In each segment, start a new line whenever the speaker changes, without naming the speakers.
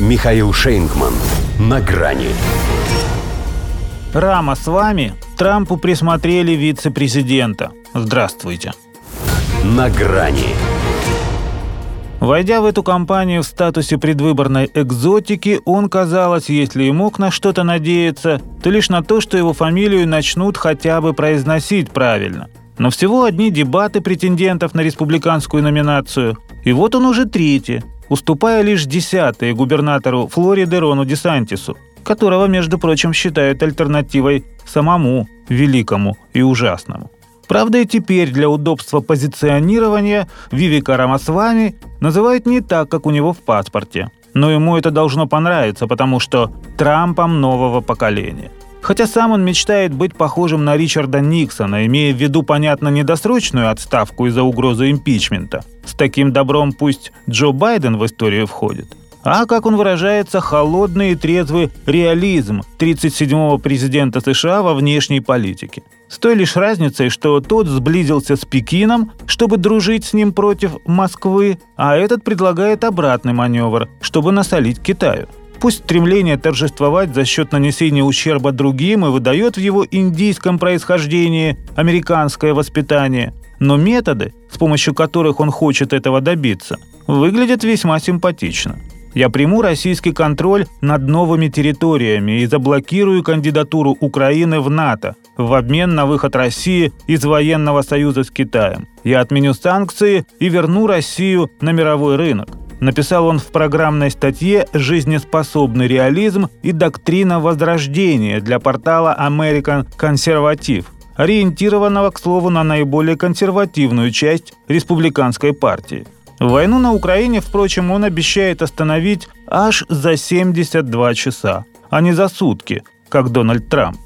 Михаил Шейнгман. На грани.
Рама с вами. Трампу присмотрели вице-президента. Здравствуйте.
На грани.
Войдя в эту кампанию в статусе предвыборной экзотики, он, казалось, если и мог на что-то надеяться, то лишь на то, что его фамилию начнут хотя бы произносить правильно. Но всего одни дебаты претендентов на республиканскую номинацию, и вот он уже третий, уступая лишь десятые губернатору Флориды Рону Десантису, которого, между прочим, считают альтернативой самому великому и ужасному. Правда, и теперь для удобства позиционирования Вивика Рамасвами называют не так, как у него в паспорте. Но ему это должно понравиться, потому что Трампом нового поколения. Хотя сам он мечтает быть похожим на Ричарда Никсона, имея в виду, понятно, недосрочную отставку из-за угрозы импичмента. С таким добром пусть Джо Байден в историю входит – а, как он выражается, холодный и трезвый реализм 37-го президента США во внешней политике. С той лишь разницей, что тот сблизился с Пекином, чтобы дружить с ним против Москвы, а этот предлагает обратный маневр, чтобы насолить Китаю. Пусть стремление торжествовать за счет нанесения ущерба другим и выдает в его индийском происхождении американское воспитание, но методы, с помощью которых он хочет этого добиться, выглядят весьма симпатично. Я приму российский контроль над новыми территориями и заблокирую кандидатуру Украины в НАТО в обмен на выход России из военного союза с Китаем. Я отменю санкции и верну Россию на мировой рынок. Написал он в программной статье «Жизнеспособный реализм и доктрина возрождения» для портала American Conservative, ориентированного, к слову, на наиболее консервативную часть республиканской партии. Войну на Украине, впрочем, он обещает остановить аж за 72 часа, а не за сутки, как Дональд Трамп.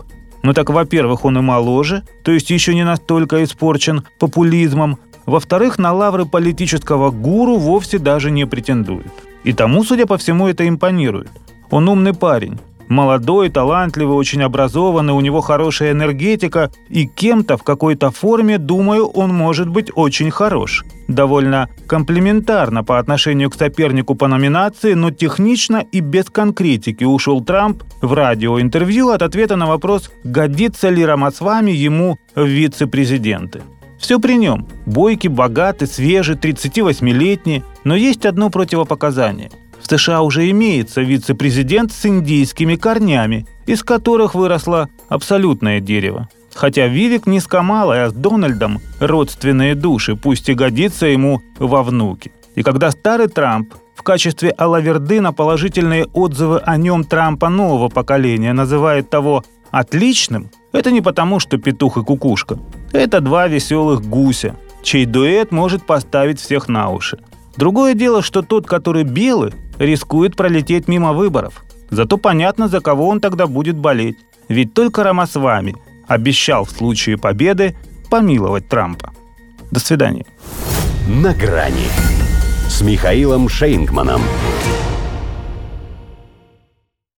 Ну так, во-первых, он и моложе, то есть еще не настолько испорчен популизмом. Во-вторых, на лавры политического гуру вовсе даже не претендует. И тому, судя по всему, это импонирует. Он умный парень, молодой, талантливый, очень образованный, у него хорошая энергетика, и кем-то в какой-то форме, думаю, он может быть очень хорош. Довольно комплементарно по отношению к сопернику по номинации, но технично и без конкретики ушел Трамп в радиоинтервью от ответа на вопрос, годится ли Рамасвами ему в вице-президенты. Все при нем. Бойкий, богатый, свежий, 38-летний. Но есть одно противопоказание – в США уже имеется вице-президент с индийскими корнями, из которых выросло абсолютное дерево. Хотя Вивик не с Камалой, а с Дональдом родственные души, пусть и годится ему во внуки. И когда старый Трамп в качестве алаверды на положительные отзывы о нем Трампа нового поколения называет того отличным, это не потому, что петух и кукушка. Это два веселых гуся, чей дуэт может поставить всех на уши. Другое дело, что тот, который белый, рискует пролететь мимо выборов. Зато понятно, за кого он тогда будет болеть. Ведь только Рамасвами обещал в случае победы помиловать Трампа. До свидания.
На грани с Михаилом Шейнгманом.